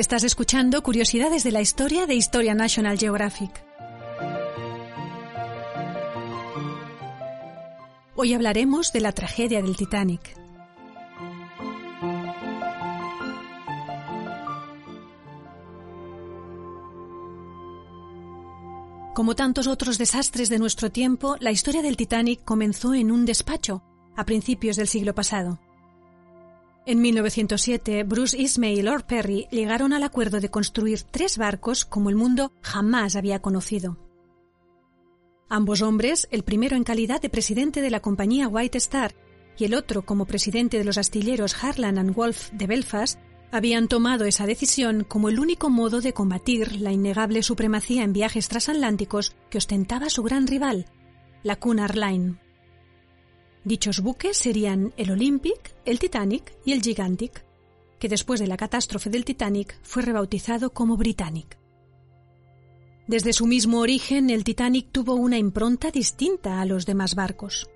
Estás escuchando Curiosidades de la Historia de Historia National Geographic. Hoy hablaremos de la tragedia del Titanic. Como tantos otros desastres de nuestro tiempo, la historia del Titanic comenzó en un despacho, a principios del siglo pasado. En 1907, Bruce Ismay y Lord Perry llegaron al acuerdo de construir tres barcos como el mundo jamás había conocido. Ambos hombres, el primero en calidad de presidente de la compañía White Star y el otro como presidente de los astilleros Harland and Wolff de Belfast, habían tomado esa decisión como el único modo de combatir la innegable supremacía en viajes transatlánticos que ostentaba su gran rival, la Cunard Line. Dichos buques serían el Olympic, el Titanic y el Gigantic, que después de la catástrofe del Titanic fue rebautizado como Britannic. Desde su mismo origen, el Titanic tuvo una impronta distinta a los demás barcos.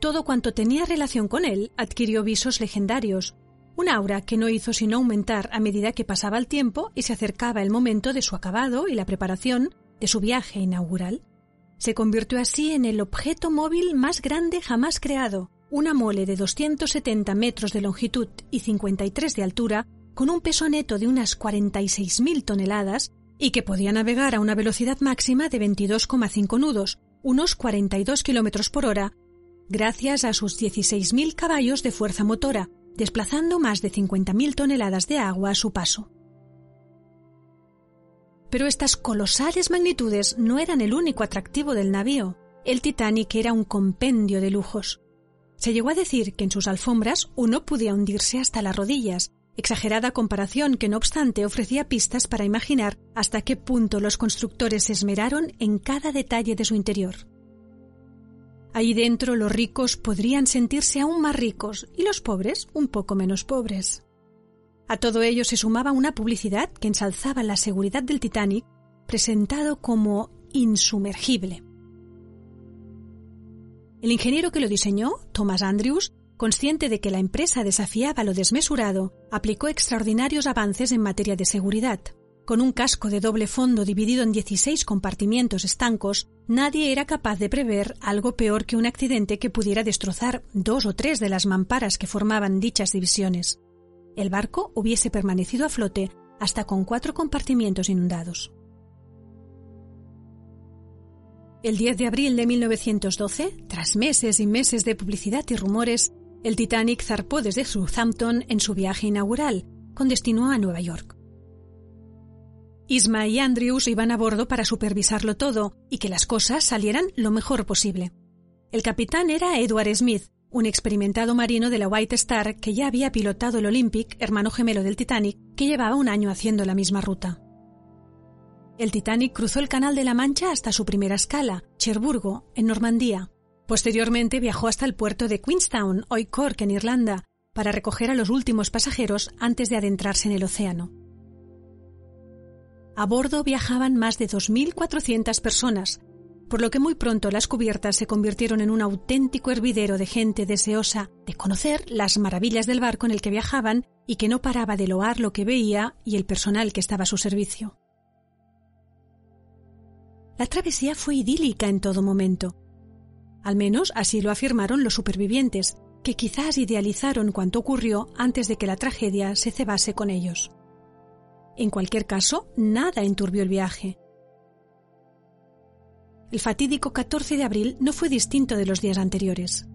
Todo cuanto tenía relación con él adquirió visos legendarios, un aura que no hizo sino aumentar a medida que pasaba el tiempo y se acercaba el momento de su acabado y la preparación de su viaje inaugural. Se convirtió así en el objeto móvil más grande jamás creado, una mole de 270 metros de longitud y 53 de altura, con un peso neto de unas 46.000 toneladas y que podía navegar a una velocidad máxima de 22,5 nudos, unos 42 kilómetros por hora, gracias a sus 16.000 caballos de fuerza motora, desplazando más de 50.000 toneladas de agua a su paso. Pero estas colosales magnitudes no eran el único atractivo del navío. El Titanic era un compendio de lujos. Se llegó a decir que en sus alfombras uno podía hundirse hasta las rodillas, exagerada comparación que no obstante ofrecía pistas para imaginar hasta qué punto los constructores se esmeraron en cada detalle de su interior. Ahí dentro los ricos podrían sentirse aún más ricos y los pobres un poco menos pobres. A todo ello se sumaba una publicidad que ensalzaba la seguridad del Titanic, presentado como insumergible. El ingeniero que lo diseñó, Thomas Andrews, consciente de que la empresa desafiaba lo desmesurado, aplicó extraordinarios avances en materia de seguridad. Con un casco de doble fondo dividido en 16 compartimientos estancos, nadie era capaz de prever algo peor que un accidente que pudiera destrozar dos o tres de las mamparas que formaban dichas divisiones el barco hubiese permanecido a flote hasta con cuatro compartimientos inundados. El 10 de abril de 1912, tras meses y meses de publicidad y rumores, el Titanic zarpó desde Southampton en su viaje inaugural, con destino a Nueva York. Isma y Andrews iban a bordo para supervisarlo todo y que las cosas salieran lo mejor posible. El capitán era Edward Smith, un experimentado marino de la White Star que ya había pilotado el Olympic, hermano gemelo del Titanic, que llevaba un año haciendo la misma ruta. El Titanic cruzó el Canal de la Mancha hasta su primera escala, Cherburgo, en Normandía. Posteriormente viajó hasta el puerto de Queenstown, hoy Cork, en Irlanda, para recoger a los últimos pasajeros antes de adentrarse en el océano. A bordo viajaban más de 2.400 personas, por lo que muy pronto las cubiertas se convirtieron en un auténtico hervidero de gente deseosa de conocer las maravillas del barco en el que viajaban y que no paraba de loar lo que veía y el personal que estaba a su servicio. La travesía fue idílica en todo momento. Al menos así lo afirmaron los supervivientes, que quizás idealizaron cuanto ocurrió antes de que la tragedia se cebase con ellos. En cualquier caso, nada enturbió el viaje. El fatídico 14 de abril no fue distinto de los días anteriores.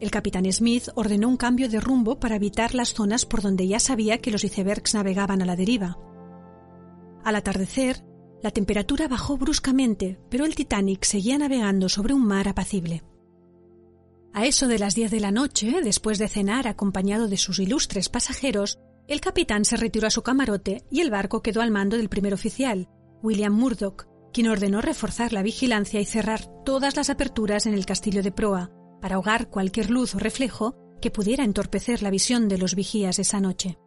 El capitán Smith ordenó un cambio de rumbo para evitar las zonas por donde ya sabía que los icebergs navegaban a la deriva. Al atardecer, la temperatura bajó bruscamente, pero el Titanic seguía navegando sobre un mar apacible. A eso de las diez de la noche, después de cenar acompañado de sus ilustres pasajeros, el capitán se retiró a su camarote y el barco quedó al mando del primer oficial, William Murdoch, quien ordenó reforzar la vigilancia y cerrar todas las aperturas en el castillo de proa para ahogar cualquier luz o reflejo que pudiera entorpecer la visión de los vigías esa noche.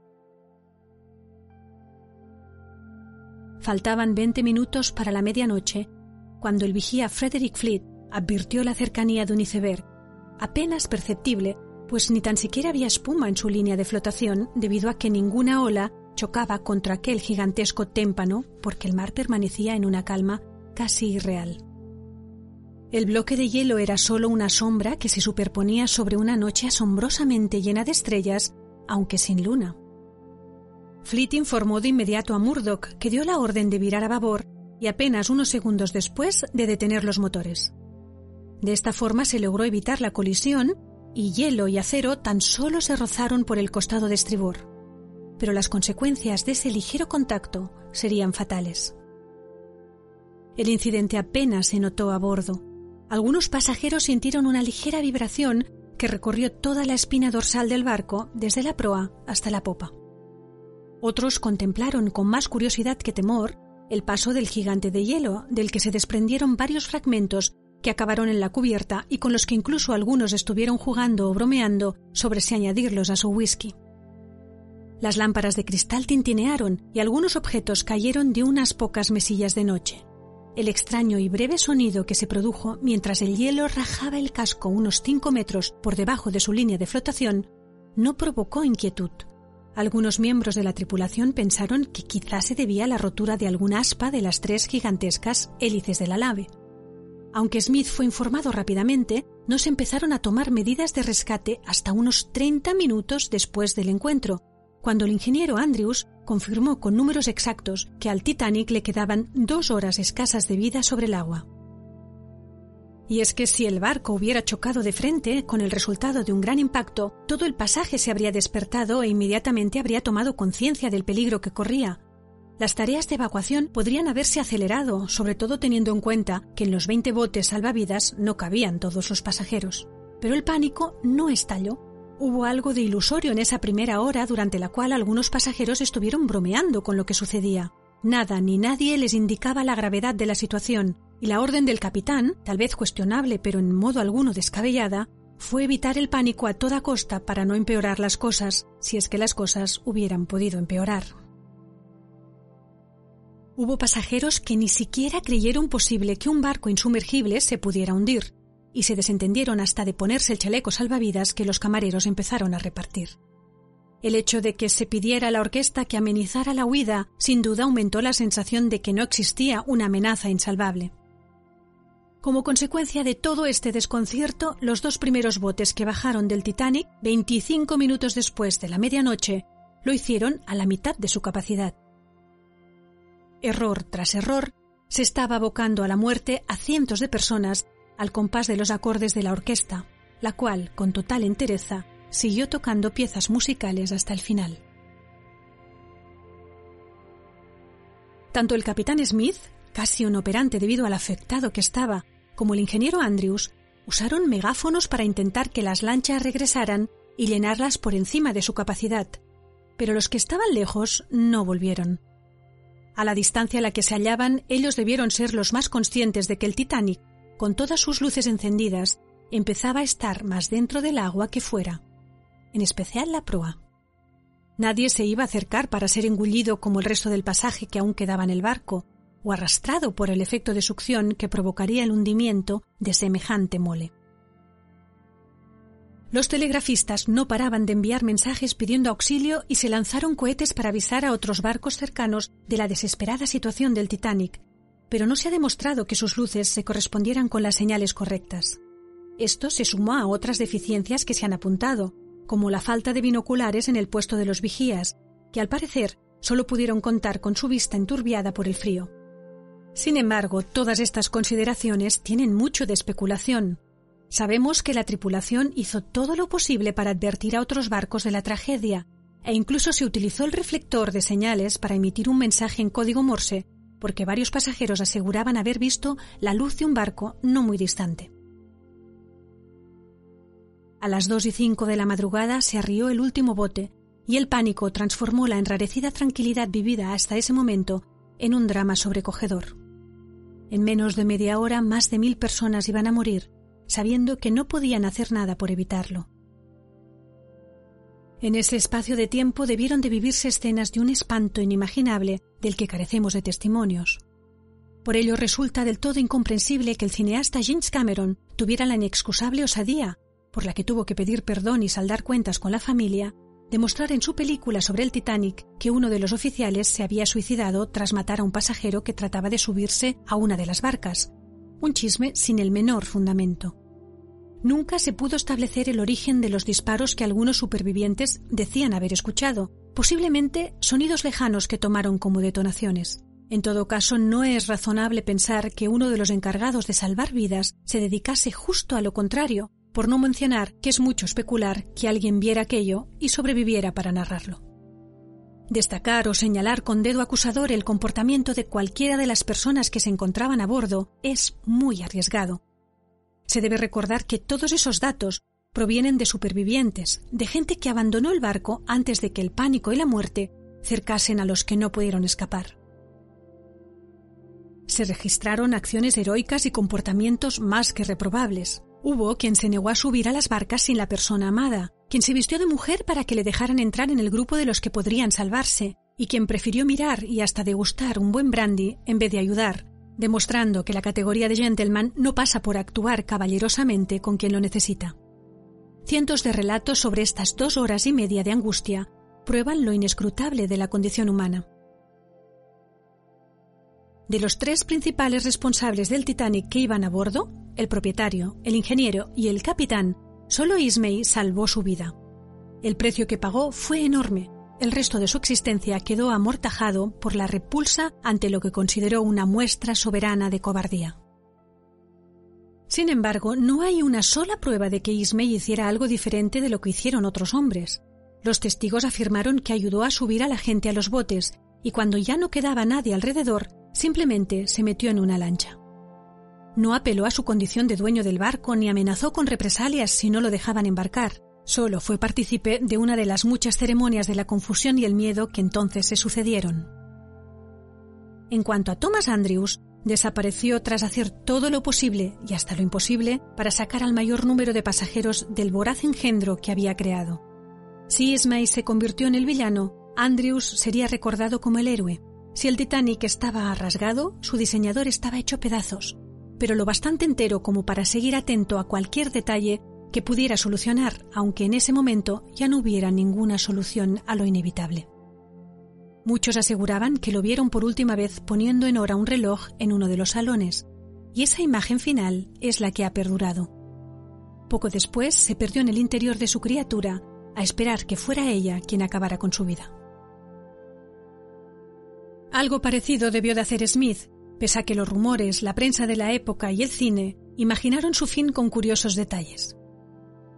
Faltaban veinte minutos para la medianoche cuando el vigía Frederick Fleet advirtió la cercanía de un iceberg, apenas perceptible, pues ni tan siquiera había espuma en su línea de flotación debido a que ninguna ola chocaba contra aquel gigantesco témpano porque el mar permanecía en una calma casi irreal. El bloque de hielo era solo una sombra que se superponía sobre una noche asombrosamente llena de estrellas, aunque sin luna. Fleet informó de inmediato a Murdoch, que dio la orden de virar a babor y apenas unos segundos después de detener los motores. De esta forma se logró evitar la colisión y hielo y acero tan solo se rozaron por el costado de estribor. Pero las consecuencias de ese ligero contacto serían fatales. El incidente apenas se notó a bordo. Algunos pasajeros sintieron una ligera vibración que recorrió toda la espina dorsal del barco desde la proa hasta la popa. Otros contemplaron con más curiosidad que temor el paso del gigante de hielo, del que se desprendieron varios fragmentos que acabaron en la cubierta y con los que incluso algunos estuvieron jugando o bromeando sobre si añadirlos a su whisky. Las lámparas de cristal tintinearon y algunos objetos cayeron de unas pocas mesillas de noche. El extraño y breve sonido que se produjo mientras el hielo rajaba el casco unos cinco metros por debajo de su línea de flotación no provocó inquietud. Algunos miembros de la tripulación pensaron que quizás se debía a la rotura de alguna aspa de las tres gigantescas hélices de la nave. Aunque Smith fue informado rápidamente, no se empezaron a tomar medidas de rescate hasta unos 30 minutos después del encuentro, cuando el ingeniero Andrews confirmó con números exactos que al Titanic le quedaban dos horas escasas de vida sobre el agua. Y es que si el barco hubiera chocado de frente, con el resultado de un gran impacto, todo el pasaje se habría despertado e inmediatamente habría tomado conciencia del peligro que corría. Las tareas de evacuación podrían haberse acelerado, sobre todo teniendo en cuenta que en los 20 botes salvavidas no cabían todos los pasajeros. Pero el pánico no estalló Hubo algo de ilusorio en esa primera hora durante la cual algunos pasajeros estuvieron bromeando con lo que sucedía. Nada ni nadie les indicaba la gravedad de la situación, y la orden del capitán, tal vez cuestionable pero en modo alguno descabellada, fue evitar el pánico a toda costa para no empeorar las cosas, si es que las cosas hubieran podido empeorar. Hubo pasajeros que ni siquiera creyeron posible que un barco insumergible se pudiera hundir, y se desentendieron hasta de ponerse el chaleco salvavidas que los camareros empezaron a repartir. El hecho de que se pidiera a la orquesta que amenizara la huida sin duda aumentó la sensación de que no existía una amenaza insalvable. Como consecuencia de todo este desconcierto, los dos primeros botes que bajaron del Titanic, 25 minutos después de la medianoche, lo hicieron a la mitad de su capacidad. Error tras error, se estaba abocando a la muerte a cientos de personas al compás de los acordes de la orquesta, la cual, con total entereza, siguió tocando piezas musicales hasta el final. Tanto el capitán Smith, casi un operante debido al afectado que estaba, como el ingeniero Andrews, usaron megáfonos para intentar que las lanchas regresaran y llenarlas por encima de su capacidad, pero los que estaban lejos no volvieron. A la distancia a la que se hallaban, ellos debieron ser los más conscientes de que el Titanic con todas sus luces encendidas, empezaba a estar más dentro del agua que fuera, en especial la proa. Nadie se iba a acercar para ser engullido como el resto del pasaje que aún quedaba en el barco, o arrastrado por el efecto de succión que provocaría el hundimiento de semejante mole. Los telegrafistas no paraban de enviar mensajes pidiendo auxilio y se lanzaron cohetes para avisar a otros barcos cercanos de la desesperada situación del Titanic, pero no se ha demostrado que sus luces se correspondieran con las señales correctas. Esto se sumó a otras deficiencias que se han apuntado, como la falta de binoculares en el puesto de los vigías, que al parecer solo pudieron contar con su vista enturbiada por el frío. Sin embargo, todas estas consideraciones tienen mucho de especulación. Sabemos que la tripulación hizo todo lo posible para advertir a otros barcos de la tragedia, e incluso se utilizó el reflector de señales para emitir un mensaje en código Morse porque varios pasajeros aseguraban haber visto la luz de un barco no muy distante. A las dos y cinco de la madrugada se arrió el último bote y el pánico transformó la enrarecida tranquilidad vivida hasta ese momento en un drama sobrecogedor. En menos de media hora más de mil personas iban a morir, sabiendo que no podían hacer nada por evitarlo. En ese espacio de tiempo debieron de vivirse escenas de un espanto inimaginable del que carecemos de testimonios. Por ello resulta del todo incomprensible que el cineasta James Cameron tuviera la inexcusable osadía, por la que tuvo que pedir perdón y saldar cuentas con la familia, demostrar en su película sobre el Titanic que uno de los oficiales se había suicidado tras matar a un pasajero que trataba de subirse a una de las barcas, un chisme sin el menor fundamento. Nunca se pudo establecer el origen de los disparos que algunos supervivientes decían haber escuchado, posiblemente sonidos lejanos que tomaron como detonaciones. En todo caso, no es razonable pensar que uno de los encargados de salvar vidas se dedicase justo a lo contrario, por no mencionar que es mucho especular que alguien viera aquello y sobreviviera para narrarlo. Destacar o señalar con dedo acusador el comportamiento de cualquiera de las personas que se encontraban a bordo es muy arriesgado. Se debe recordar que todos esos datos provienen de supervivientes, de gente que abandonó el barco antes de que el pánico y la muerte cercasen a los que no pudieron escapar. Se registraron acciones heroicas y comportamientos más que reprobables. Hubo quien se negó a subir a las barcas sin la persona amada, quien se vistió de mujer para que le dejaran entrar en el grupo de los que podrían salvarse, y quien prefirió mirar y hasta degustar un buen brandy en vez de ayudar, demostrando que la categoría de gentleman no pasa por actuar caballerosamente con quien lo necesita. Cientos de relatos sobre estas dos horas y media de angustia prueban lo inescrutable de la condición humana. De los tres principales responsables del Titanic que iban a bordo, el propietario, el ingeniero y el capitán, solo Ismay salvó su vida. El precio que pagó fue enorme. El resto de su existencia quedó amortajado por la repulsa ante lo que consideró una muestra soberana de cobardía. Sin embargo, no hay una sola prueba de que Ismay hiciera algo diferente de lo que hicieron otros hombres. Los testigos afirmaron que ayudó a subir a la gente a los botes y cuando ya no quedaba nadie alrededor, simplemente se metió en una lancha. No apeló a su condición de dueño del barco ni amenazó con represalias si no lo dejaban embarcar. Solo fue partícipe de una de las muchas ceremonias de la confusión y el miedo que entonces se sucedieron. En cuanto a Thomas Andrews, desapareció tras hacer todo lo posible y hasta lo imposible para sacar al mayor número de pasajeros del voraz engendro que había creado. Si Ismay se convirtió en el villano, Andrews sería recordado como el héroe, si el Titanic estaba rasgado, su diseñador estaba hecho pedazos, pero lo bastante entero como para seguir atento a cualquier detalle que pudiera solucionar, aunque en ese momento ya no hubiera ninguna solución a lo inevitable. Muchos aseguraban que lo vieron por última vez poniendo en hora un reloj en uno de los salones, y esa imagen final es la que ha perdurado. Poco después se perdió en el interior de su criatura a esperar que fuera ella quien acabara con su vida. Algo parecido debió de hacer Smith, pese a que los rumores, la prensa de la época y el cine imaginaron su fin con curiosos detalles.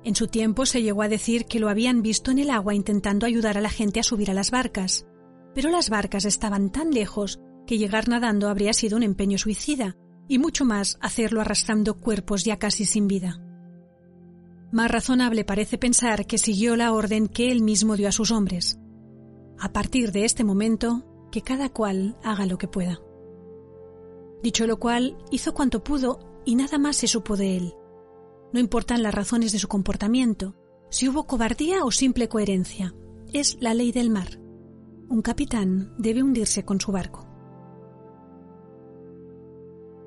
En su tiempo se llegó a decir que lo habían visto en el agua intentando ayudar a la gente a subir a las barcas, pero las barcas estaban tan lejos que llegar nadando habría sido un empeño suicida, y mucho más hacerlo arrastrando cuerpos ya casi sin vida. Más razonable parece pensar que siguió la orden que él mismo dio a sus hombres. A partir de este momento, que cada cual haga lo que pueda. Dicho lo cual, hizo cuanto pudo y nada más se supo de él. No importan las razones de su comportamiento, si hubo cobardía o simple coherencia. Es la ley del mar. Un capitán debe hundirse con su barco.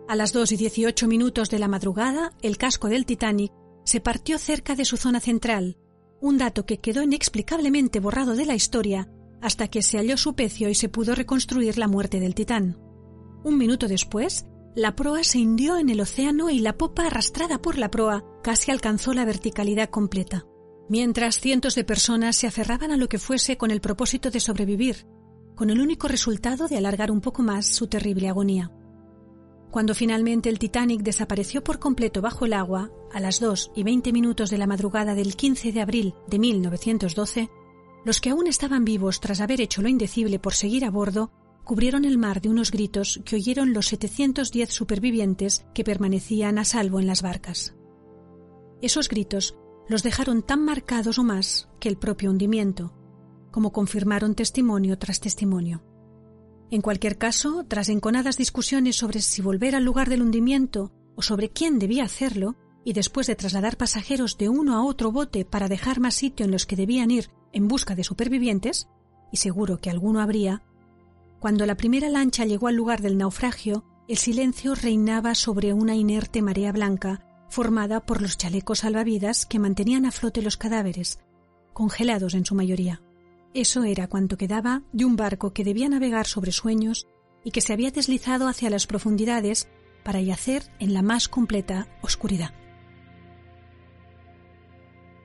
A las dos y dieciocho minutos de la madrugada, el casco del Titanic se partió cerca de su zona central, un dato que quedó inexplicablemente borrado de la historia hasta que se halló su pecio y se pudo reconstruir la muerte del titán. Un minuto después, la proa se hundió en el océano y la popa arrastrada por la proa casi alcanzó la verticalidad completa, mientras cientos de personas se aferraban a lo que fuese con el propósito de sobrevivir, con el único resultado de alargar un poco más su terrible agonía. Cuando finalmente el Titanic desapareció por completo bajo el agua, a las 2 y 20 minutos de la madrugada del 15 de abril de 1912, los que aún estaban vivos tras haber hecho lo indecible por seguir a bordo cubrieron el mar de unos gritos que oyeron los 710 supervivientes que permanecían a salvo en las barcas. Esos gritos los dejaron tan marcados o más que el propio hundimiento, como confirmaron testimonio tras testimonio. En cualquier caso, tras enconadas discusiones sobre si volver al lugar del hundimiento o sobre quién debía hacerlo, y después de trasladar pasajeros de uno a otro bote para dejar más sitio en los que debían ir en busca de supervivientes, y seguro que alguno habría, cuando la primera lancha llegó al lugar del naufragio, el silencio reinaba sobre una inerte marea blanca formada por los chalecos salvavidas que mantenían a flote los cadáveres, congelados en su mayoría. Eso era cuanto quedaba de un barco que debía navegar sobre sueños y que se había deslizado hacia las profundidades para yacer en la más completa oscuridad.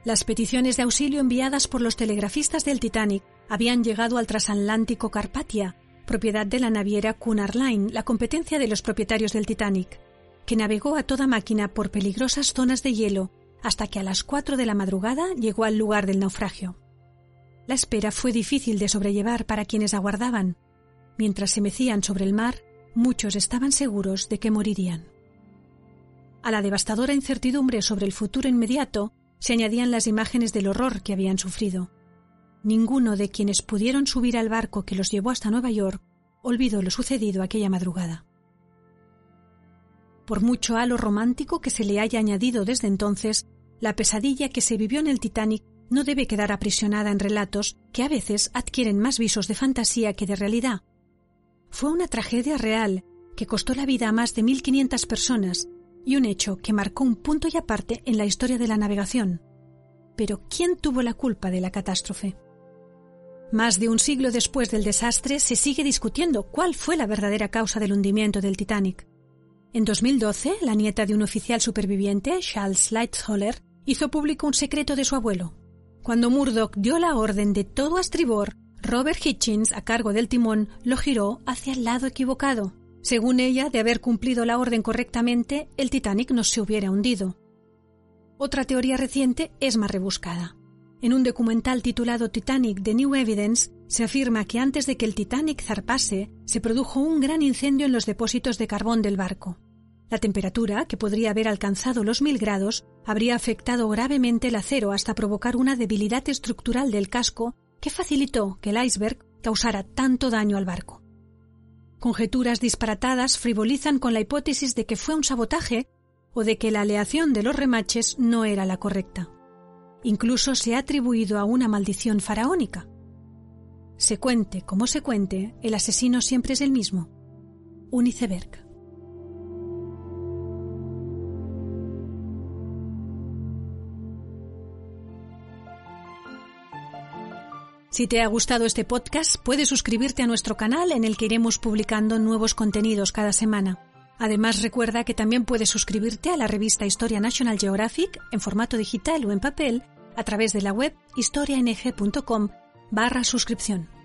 Las peticiones de auxilio enviadas por los telegrafistas del Titanic habían llegado al transatlántico Carpathia, propiedad de la naviera Cunard Line, la competencia de los propietarios del Titanic, que navegó a toda máquina por peligrosas zonas de hielo hasta que a las cuatro de la madrugada llegó al lugar del naufragio. La espera fue difícil de sobrellevar para quienes aguardaban. Mientras se mecían sobre el mar, muchos estaban seguros de que morirían. A la devastadora incertidumbre sobre el futuro inmediato se añadían las imágenes del horror que habían sufrido. Ninguno de quienes pudieron subir al barco que los llevó hasta Nueva York olvidó lo sucedido aquella madrugada. Por mucho halo romántico que se le haya añadido desde entonces, la pesadilla que se vivió en el Titanic no debe quedar aprisionada en relatos que a veces adquieren más visos de fantasía que de realidad. Fue una tragedia real que costó la vida a más de 1.500 personas y un hecho que marcó un punto y aparte en la historia de la navegación. Pero ¿quién tuvo la culpa de la catástrofe? Más de un siglo después del desastre se sigue discutiendo cuál fue la verdadera causa del hundimiento del Titanic. En 2012, la nieta de un oficial superviviente, Charles Lightoller, hizo público un secreto de su abuelo. Cuando Murdoch dio la orden de todo a estribor, Robert Hitchens, a cargo del timón, lo giró hacia el lado equivocado. Según ella, de haber cumplido la orden correctamente, el Titanic no se hubiera hundido. Otra teoría reciente es más rebuscada. En un documental titulado Titanic The New Evidence, se afirma que antes de que el Titanic zarpase, se produjo un gran incendio en los depósitos de carbón del barco. La temperatura, que podría haber alcanzado los mil grados, habría afectado gravemente el acero hasta provocar una debilidad estructural del casco que facilitó que el iceberg causara tanto daño al barco. Conjeturas disparatadas frivolizan con la hipótesis de que fue un sabotaje o de que la aleación de los remaches no era la correcta. Incluso se ha atribuido a una maldición faraónica. Se cuente como se cuente, el asesino siempre es el mismo, un. Si te ha gustado este podcast, puedes suscribirte a nuestro canal en el que iremos publicando nuevos contenidos cada semana. Además, recuerda que también puedes suscribirte a la revista Historia National Geographic en formato digital o en papel a través de la web historiang.com barra suscripción.